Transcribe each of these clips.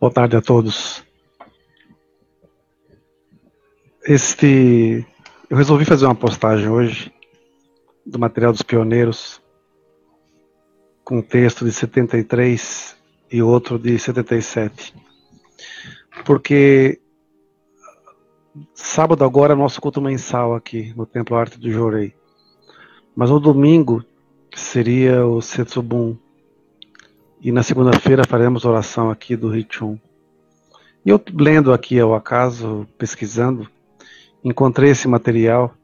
Boa tarde a todos. Este, eu resolvi fazer uma postagem hoje do material dos pioneiros com um texto de 73 e outro de 77. Porque sábado agora é nosso culto mensal aqui no Templo Arte do Jorei. Mas no domingo seria o Setsubun e na segunda-feira faremos oração aqui do Richun. E eu lendo aqui ao acaso, pesquisando, encontrei esse material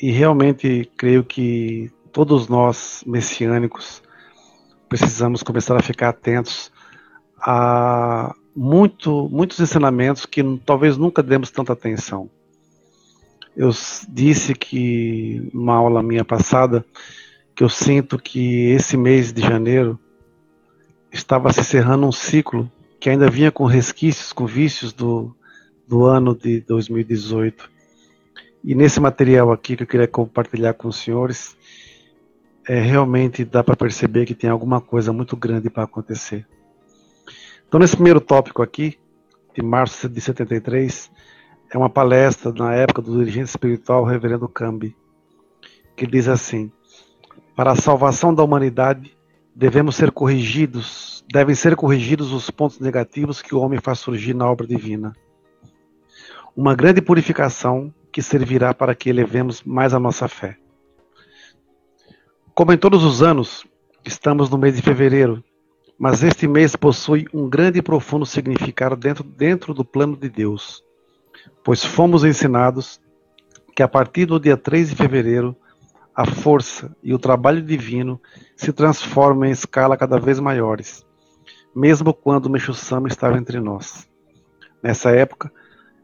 e realmente creio que todos nós messiânicos precisamos começar a ficar atentos a muito, muitos ensinamentos que talvez nunca demos tanta atenção. Eu disse que numa aula minha passada que eu sinto que esse mês de janeiro estava se encerrando um ciclo que ainda vinha com resquícios, com vícios do, do ano de 2018. E nesse material aqui que eu queria compartilhar com os senhores, é, realmente dá para perceber que tem alguma coisa muito grande para acontecer. Então, nesse primeiro tópico aqui, de março de 73, é uma palestra na época do dirigente espiritual, reverendo Cambi, que diz assim: Para a salvação da humanidade, devemos ser corrigidos, devem ser corrigidos os pontos negativos que o homem faz surgir na obra divina. Uma grande purificação que servirá para que elevemos mais a nossa fé. Como em todos os anos, estamos no mês de fevereiro, mas este mês possui um grande e profundo significado dentro, dentro do plano de Deus, pois fomos ensinados que a partir do dia 3 de fevereiro a força e o trabalho divino se transformam em escala cada vez maiores, mesmo quando o Meixo-sama estava entre nós. Nessa época,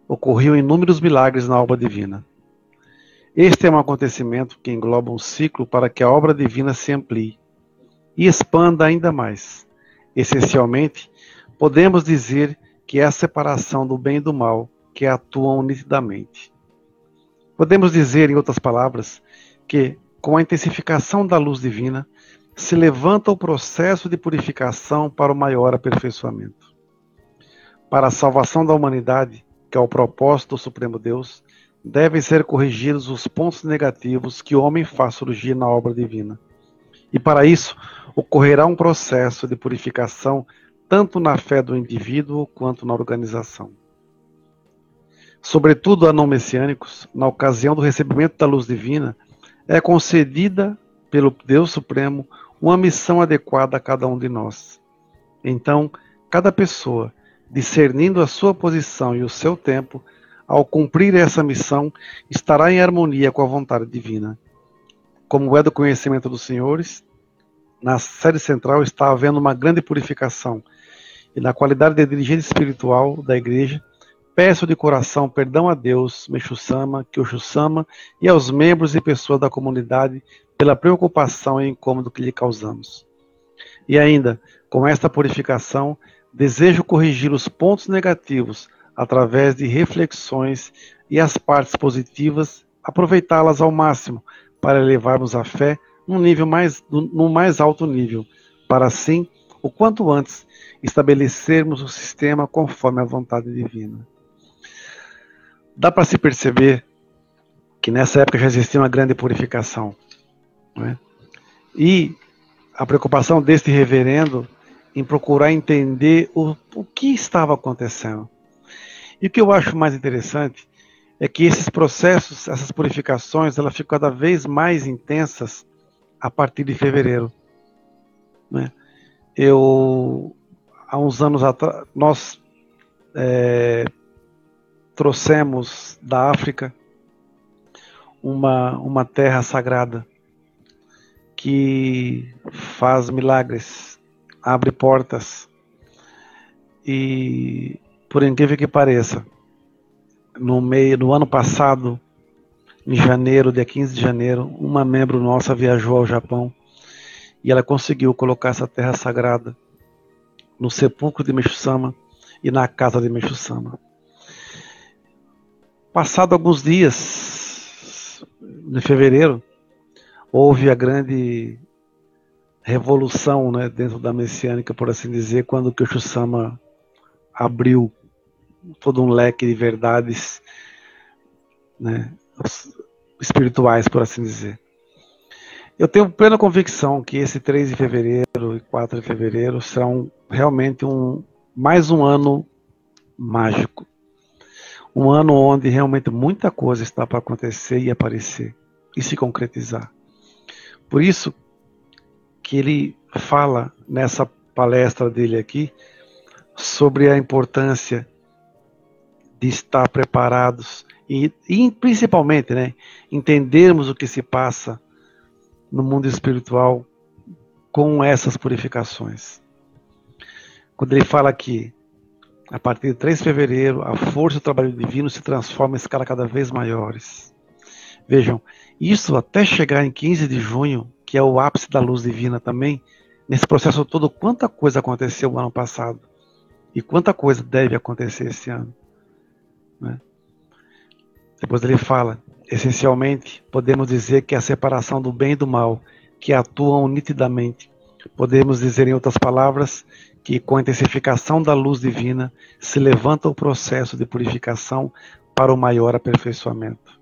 ocorriam inúmeros milagres na obra divina. Este é um acontecimento que engloba um ciclo para que a obra divina se amplie e expanda ainda mais. Essencialmente, podemos dizer que é a separação do bem e do mal que atuam nitidamente. Podemos dizer, em outras palavras, que, com a intensificação da luz divina, se levanta o processo de purificação para o maior aperfeiçoamento. Para a salvação da humanidade, que é o propósito do Supremo Deus, devem ser corrigidos os pontos negativos que o homem faz surgir na obra divina. E para isso, ocorrerá um processo de purificação tanto na fé do indivíduo quanto na organização. Sobretudo a não messiânicos, na ocasião do recebimento da luz divina, é concedida pelo Deus Supremo uma missão adequada a cada um de nós. Então, cada pessoa, discernindo a sua posição e o seu tempo, ao cumprir essa missão, estará em harmonia com a vontade divina. Como é do conhecimento dos senhores, na sede central está havendo uma grande purificação, e na qualidade de dirigente espiritual da igreja, Peço de coração perdão a Deus, Meixo-sama, Kyosho-sama e aos membros e pessoas da comunidade pela preocupação e incômodo que lhe causamos. E ainda, com esta purificação, desejo corrigir os pontos negativos através de reflexões e as partes positivas, aproveitá-las ao máximo para elevarmos a fé num nível mais, num mais alto nível, para assim, o quanto antes, estabelecermos o sistema conforme a vontade divina. Dá para se perceber que nessa época já existia uma grande purificação. Né? E a preocupação deste reverendo em procurar entender o, o que estava acontecendo. E o que eu acho mais interessante é que esses processos, essas purificações, elas ficam cada vez mais intensas a partir de fevereiro. Né? Eu, há uns anos atrás, nós é, trouxemos da África uma, uma terra sagrada que faz milagres, abre portas. E por incrível que pareça, no meio do ano passado, em janeiro, dia 15 de janeiro, uma membro nossa viajou ao Japão e ela conseguiu colocar essa terra sagrada no sepulcro de Meixo-sama e na casa de Meixo-sama. Passado alguns dias, de fevereiro, houve a grande revolução né, dentro da messiânica, por assim dizer, quando o Kyosho-sama abriu todo um leque de verdades né, espirituais, por assim dizer. Eu tenho plena convicção que esse 3 de fevereiro e 4 de fevereiro serão realmente um, mais um ano mágico. Um ano onde realmente muita coisa está para acontecer e aparecer e se concretizar. Por isso que ele fala nessa palestra dele aqui sobre a importância de estar preparados e, e principalmente, né, entendermos o que se passa no mundo espiritual com essas purificações. Quando ele fala que a partir de 3 de fevereiro, a força do trabalho divino se transforma em escala cada vez maiores. Vejam, isso até chegar em 15 de junho, que é o ápice da luz divina também, nesse processo todo, quanta coisa aconteceu no ano passado e quanta coisa deve acontecer esse ano. Né? Depois ele fala Essencialmente, podemos dizer que a separação do bem e do mal, que atuam nitidamente. Podemos dizer, em outras palavras, que com a intensificação da luz divina se levanta o processo de purificação para o maior aperfeiçoamento.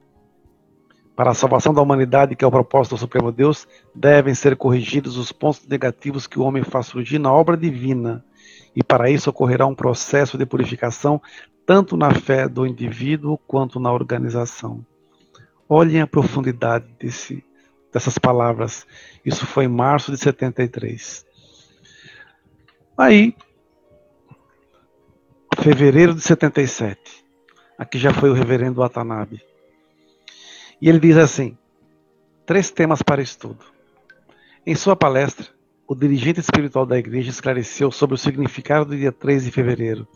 Para a salvação da humanidade, que é o propósito do Supremo Deus, devem ser corrigidos os pontos negativos que o homem faz surgir na obra divina, e para isso ocorrerá um processo de purificação tanto na fé do indivíduo quanto na organização. Olhem a profundidade desse, dessas palavras. Isso foi em março de 73. Aí, fevereiro de 77. Aqui já foi o reverendo Watanabe. E ele diz assim: três temas para estudo. Em sua palestra, o dirigente espiritual da igreja esclareceu sobre o significado do dia 3 de fevereiro,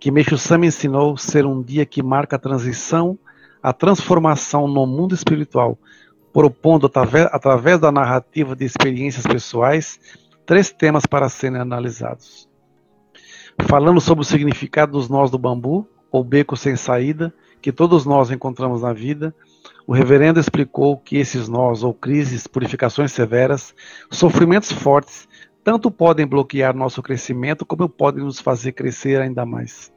que Meixo Sama ensinou ser um dia que marca a transição a transformação no mundo espiritual, propondo através da narrativa de experiências pessoais três temas para serem analisados. Falando sobre o significado dos nós do bambu, ou beco sem saída, que todos nós encontramos na vida, o reverendo explicou que esses nós, ou crises, purificações severas, sofrimentos fortes, tanto podem bloquear nosso crescimento, como podem nos fazer crescer ainda mais.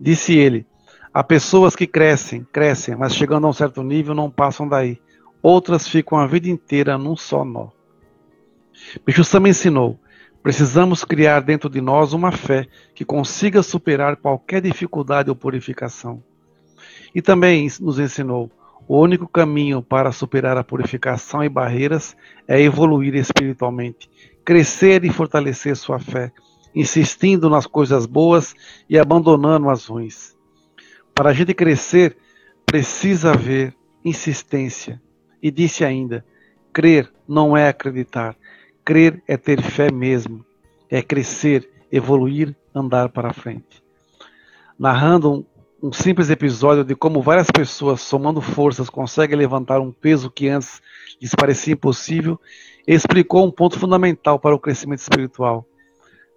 Disse ele: Há pessoas que crescem, crescem, mas chegando a um certo nível não passam daí. Outras ficam a vida inteira num só nó. Bicho Sama ensinou: precisamos criar dentro de nós uma fé que consiga superar qualquer dificuldade ou purificação. E também nos ensinou: o único caminho para superar a purificação e barreiras é evoluir espiritualmente, crescer e fortalecer sua fé, insistindo nas coisas boas e abandonando as ruins. Para a gente crescer, precisa haver insistência. E disse ainda: crer não é acreditar, crer é ter fé mesmo, é crescer, evoluir, andar para frente. Narrando um, um simples episódio de como várias pessoas, somando forças, conseguem levantar um peso que antes lhes parecia impossível, explicou um ponto fundamental para o crescimento espiritual: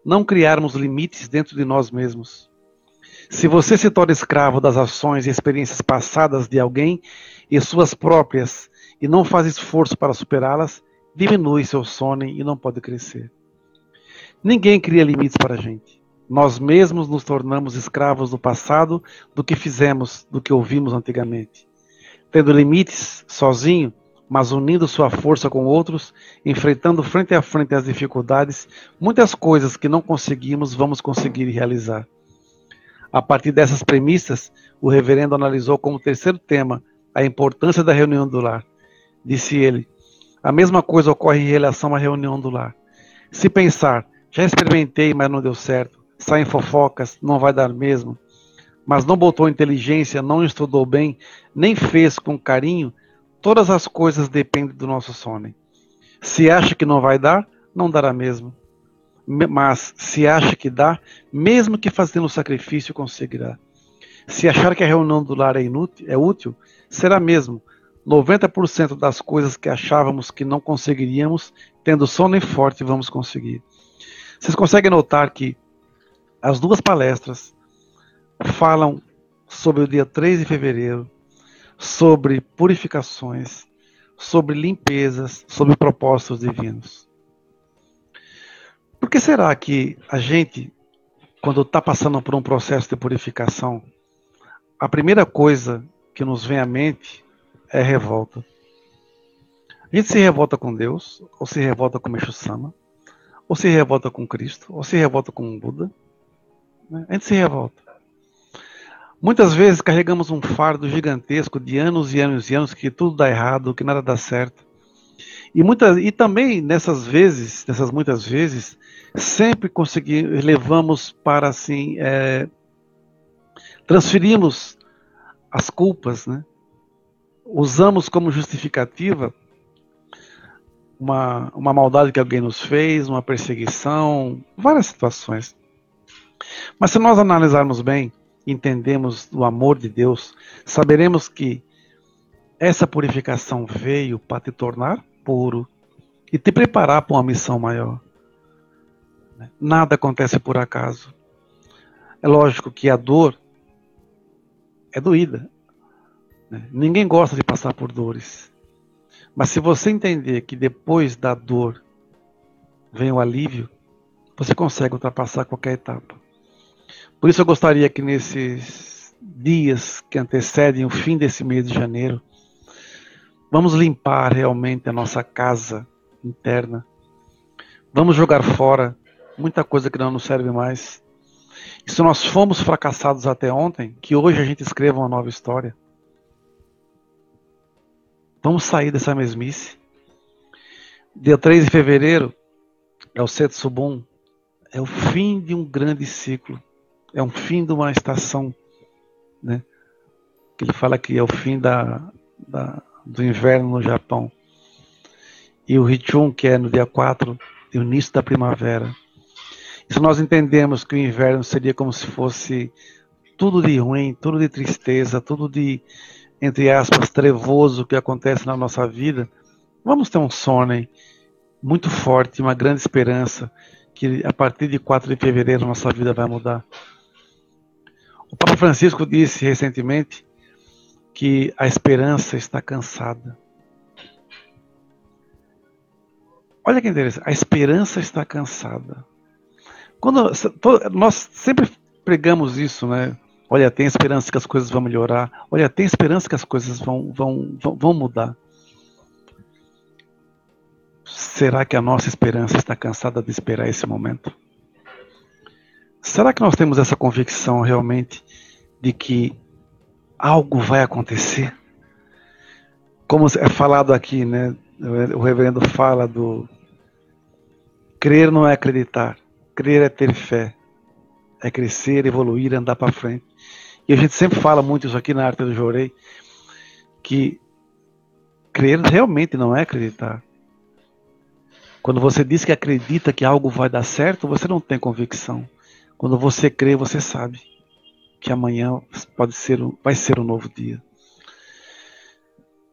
não criarmos limites dentro de nós mesmos. Se você se torna escravo das ações e experiências passadas de alguém e suas próprias e não faz esforço para superá-las, diminui seu sono e não pode crescer. Ninguém cria limites para a gente. Nós mesmos nos tornamos escravos do passado, do que fizemos, do que ouvimos antigamente. Tendo limites sozinho, mas unindo sua força com outros, enfrentando frente a frente as dificuldades, muitas coisas que não conseguimos vamos conseguir realizar. A partir dessas premissas, o reverendo analisou como terceiro tema a importância da reunião do lar. Disse ele: a mesma coisa ocorre em relação à reunião do lar. Se pensar, já experimentei, mas não deu certo, saem fofocas, não vai dar mesmo, mas não botou inteligência, não estudou bem, nem fez com carinho, todas as coisas dependem do nosso sono. Se acha que não vai dar, não dará mesmo mas se acha que dá, mesmo que fazendo sacrifício, conseguirá. Se achar que a reunião do lar é, inútil, é útil, será mesmo. 90% das coisas que achávamos que não conseguiríamos, tendo sono e forte, vamos conseguir. Vocês conseguem notar que as duas palestras falam sobre o dia 3 de fevereiro, sobre purificações, sobre limpezas, sobre propósitos divinos. Por que será que a gente, quando está passando por um processo de purificação, a primeira coisa que nos vem à mente é revolta? A gente se revolta com Deus, ou se revolta com Meixo Sama, ou se revolta com Cristo, ou se revolta com Buda. Né? A gente se revolta. Muitas vezes carregamos um fardo gigantesco de anos e anos e anos que tudo dá errado, que nada dá certo. E, muitas, e também nessas vezes, nessas muitas vezes, sempre conseguimos, levamos para assim, é, transferimos as culpas, né? Usamos como justificativa uma, uma maldade que alguém nos fez, uma perseguição, várias situações. Mas se nós analisarmos bem, entendemos o amor de Deus, saberemos que essa purificação veio para te tornar puro e te preparar para uma missão maior. Nada acontece por acaso. É lógico que a dor é doída. Né? Ninguém gosta de passar por dores. Mas se você entender que depois da dor vem o alívio, você consegue ultrapassar qualquer etapa. Por isso eu gostaria que nesses dias que antecedem o fim desse mês de janeiro, vamos limpar realmente a nossa casa interna. Vamos jogar fora muita coisa que não nos serve mais. E se nós fomos fracassados até ontem, que hoje a gente escreva uma nova história. Vamos sair dessa mesmice. Dia 3 de fevereiro é o Setsubun, é o fim de um grande ciclo, é um fim de uma estação, né? Ele fala que é o fim da, da do inverno no Japão. E o Hichun, que é no dia 4, é o início da primavera. Se nós entendemos que o inverno seria como se fosse tudo de ruim, tudo de tristeza, tudo de entre aspas, trevoso que acontece na nossa vida, vamos ter um sonho muito forte, uma grande esperança que a partir de 4 de fevereiro nossa vida vai mudar. O Papa Francisco disse recentemente que a esperança está cansada. Olha que interessante, a esperança está cansada. Quando nós sempre pregamos isso, né? Olha, tem esperança que as coisas vão melhorar. Olha, tem esperança que as coisas vão, vão, vão, mudar. Será que a nossa esperança está cansada de esperar esse momento? Será que nós temos essa convicção realmente de que algo vai acontecer? Como é falado aqui, né? O reverendo fala do crer não é acreditar, crer é ter fé, é crescer, evoluir, andar para frente. E a gente sempre fala muito isso aqui na arte do Jorei, que crer realmente não é acreditar. Quando você diz que acredita que algo vai dar certo, você não tem convicção. Quando você crê, você sabe que amanhã pode ser, vai ser um novo dia.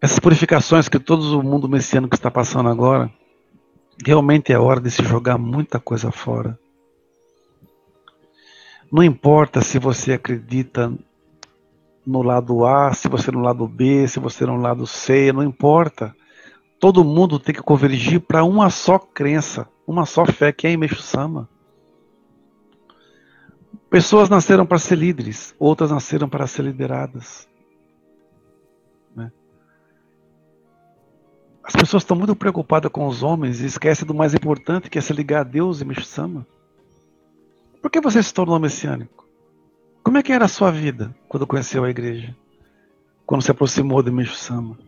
Essas purificações que todo o mundo messiânico que está passando agora, realmente é hora de se jogar muita coisa fora. Não importa se você acredita no lado A, se você no lado B, se você no lado C, não importa. Todo mundo tem que convergir para uma só crença, uma só fé, que é Imeixo Sama. Pessoas nasceram para ser líderes, outras nasceram para ser lideradas. Né? As pessoas estão muito preocupadas com os homens e esquecem do mais importante, que é se ligar a Deus e Imeixo Sama. Por que você se tornou messiânico? Como é que era a sua vida quando conheceu a igreja? Quando se aproximou do Meixo Sama?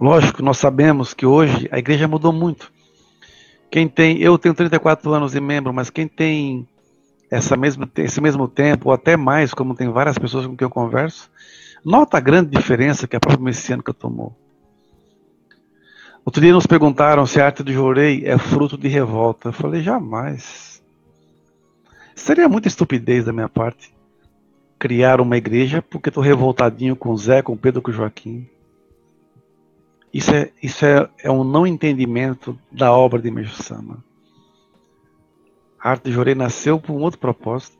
Lógico, nós sabemos que hoje a igreja mudou muito. Quem tem, eu tenho 34 anos e membro, mas quem tem essa mesma, esse mesmo tempo, ou até mais, como tem várias pessoas com quem eu converso, nota a grande diferença que a própria messiânica tomou. Outro dia nos perguntaram se a arte do Jorei é fruto de revolta. Eu falei, jamais. Seria muita estupidez da minha parte criar uma igreja porque estou revoltadinho com Zé, com Pedro, com Joaquim. Isso é, isso é, é um não entendimento da obra de Meixo Sama. A arte de Jorei nasceu por um outro propósito.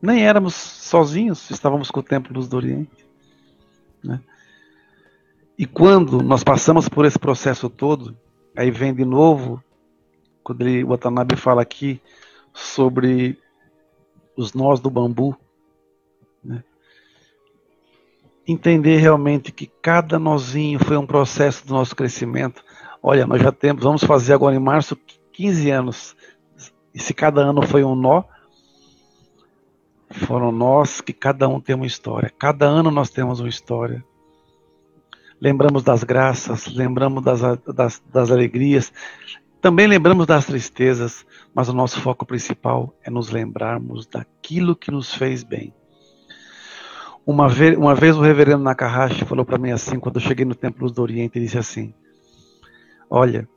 Nem éramos sozinhos, estávamos com o Templo Luz do Oriente. Né? E quando nós passamos por esse processo todo, aí vem de novo quando ele, o Watanabe fala aqui sobre os nós do bambu, né? entender realmente que cada nozinho foi um processo do nosso crescimento. Olha, nós já temos, vamos fazer agora em março 15 anos. E se cada ano foi um nó, foram nós que cada um tem uma história. Cada ano nós temos uma história. Lembramos das graças, lembramos das, das, das alegrias, também lembramos das tristezas, mas o nosso foco principal é nos lembrarmos daquilo que nos fez bem. Uma vez, uma vez o reverendo Nakahashi falou para mim assim, quando eu cheguei no Templo do Oriente, ele disse assim: Olha,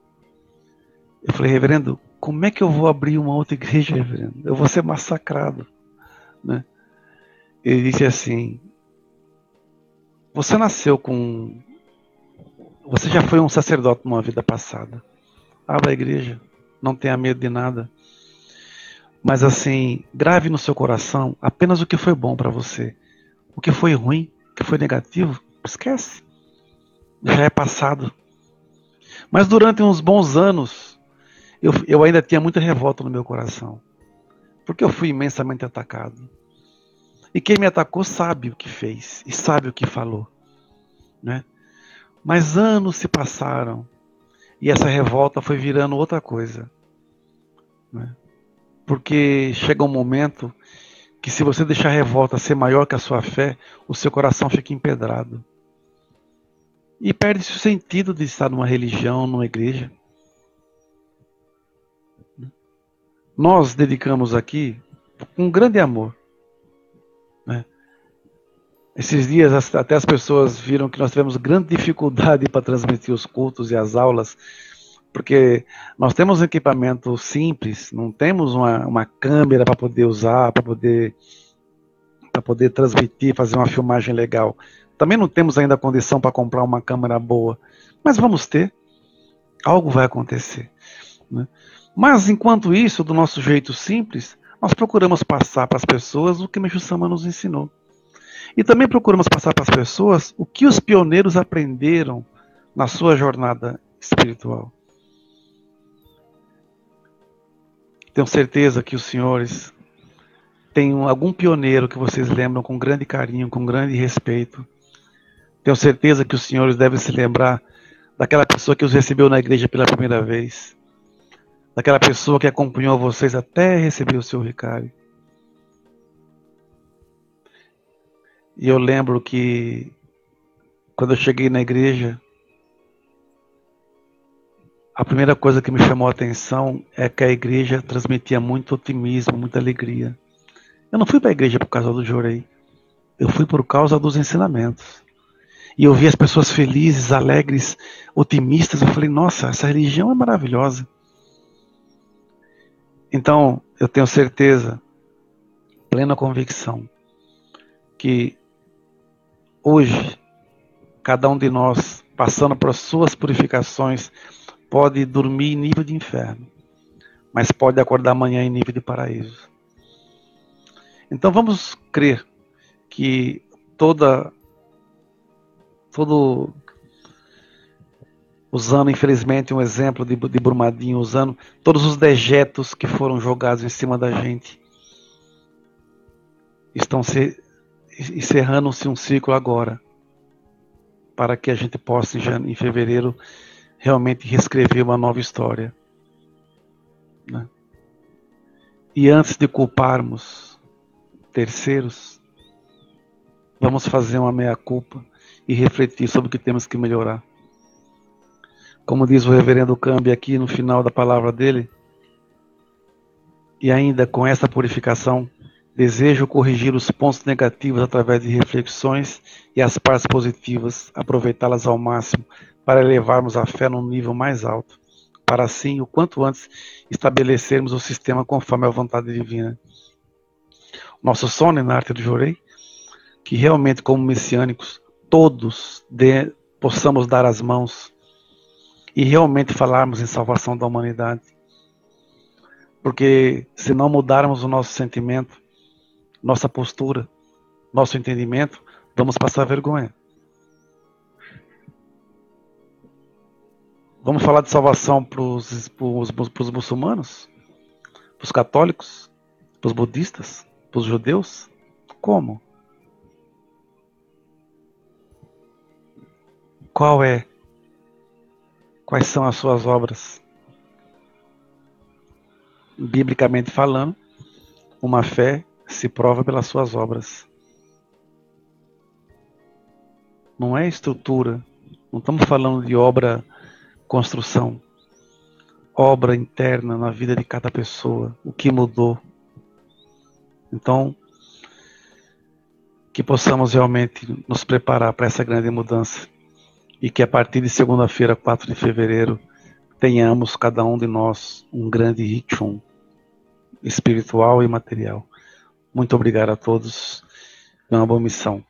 eu falei, reverendo, como é que eu vou abrir uma outra igreja, reverendo? Eu vou ser massacrado. Né? Ele disse assim: Você nasceu com. Você já foi um sacerdote numa vida passada. Abra a igreja, não tenha medo de nada. Mas assim, grave no seu coração apenas o que foi bom para você. O que foi ruim, o que foi negativo, esquece. Já é passado. Mas durante uns bons anos, eu, eu ainda tinha muita revolta no meu coração. Porque eu fui imensamente atacado. E quem me atacou sabe o que fez e sabe o que falou. Né? Mas anos se passaram e essa revolta foi virando outra coisa. Né? Porque chega um momento que se você deixar a revolta ser maior que a sua fé, o seu coração fica empedrado. E perde-se o sentido de estar numa religião, numa igreja. Nós dedicamos aqui um grande amor. Né? Esses dias até as pessoas viram que nós tivemos grande dificuldade para transmitir os cultos e as aulas porque nós temos um equipamento simples, não temos uma, uma câmera para poder usar, para poder para poder transmitir, fazer uma filmagem legal. Também não temos ainda condição para comprar uma câmera boa, mas vamos ter. Algo vai acontecer. Né? Mas enquanto isso, do nosso jeito simples, nós procuramos passar para as pessoas o que Meixo Sama nos ensinou. E também procuramos passar para as pessoas o que os pioneiros aprenderam na sua jornada espiritual. Tenho certeza que os senhores têm algum pioneiro que vocês lembram com grande carinho, com grande respeito. Tenho certeza que os senhores devem se lembrar daquela pessoa que os recebeu na igreja pela primeira vez, daquela pessoa que acompanhou vocês até receber o seu Ricardo. E eu lembro que quando eu cheguei na igreja, a primeira coisa que me chamou a atenção é que a igreja transmitia muito otimismo, muita alegria. Eu não fui para a igreja por causa do Jorei. Eu fui por causa dos ensinamentos. E eu vi as pessoas felizes, alegres, otimistas. Eu falei, nossa, essa religião é maravilhosa. Então, eu tenho certeza, plena convicção, que hoje, cada um de nós, passando por suas purificações, pode dormir em nível de inferno, mas pode acordar amanhã em nível de paraíso. Então vamos crer que toda todo usando infelizmente um exemplo de, de Brumadinho, usando todos os dejetos que foram jogados em cima da gente, estão se encerrando-se um ciclo agora, para que a gente possa em, fevereiro realmente reescrever uma nova história. Né? E antes de culparmos terceiros, vamos fazer uma meia-culpa e refletir sobre o que temos que melhorar. Como diz o reverendo Cambi aqui no final da palavra dele, e ainda com essa purificação, desejo corrigir os pontos negativos através de reflexões e as partes positivas, aproveitá-las ao máximo para elevarmos a fé num nível mais alto, para assim, o quanto antes, estabelecermos o sistema conforme a vontade divina. Nosso sonho na arte do Jorei, que realmente, como messiânicos, todos de, possamos dar as mãos e realmente falarmos em salvação da humanidade. Porque se não mudarmos o nosso sentimento, nossa postura, nosso entendimento, vamos passar vergonha. Vamos falar de salvação para os muçulmanos? Para os católicos? Para os budistas? Para os judeus? Como? Qual é? Quais são as suas obras? Biblicamente falando, uma fé se prova pelas suas obras. Não é estrutura. Não estamos falando de obra construção, obra interna na vida de cada pessoa, o que mudou. Então, que possamos realmente nos preparar para essa grande mudança e que a partir de segunda-feira, 4 de fevereiro, tenhamos cada um de nós um grande ritmo espiritual e material. Muito obrigado a todos. É uma boa missão.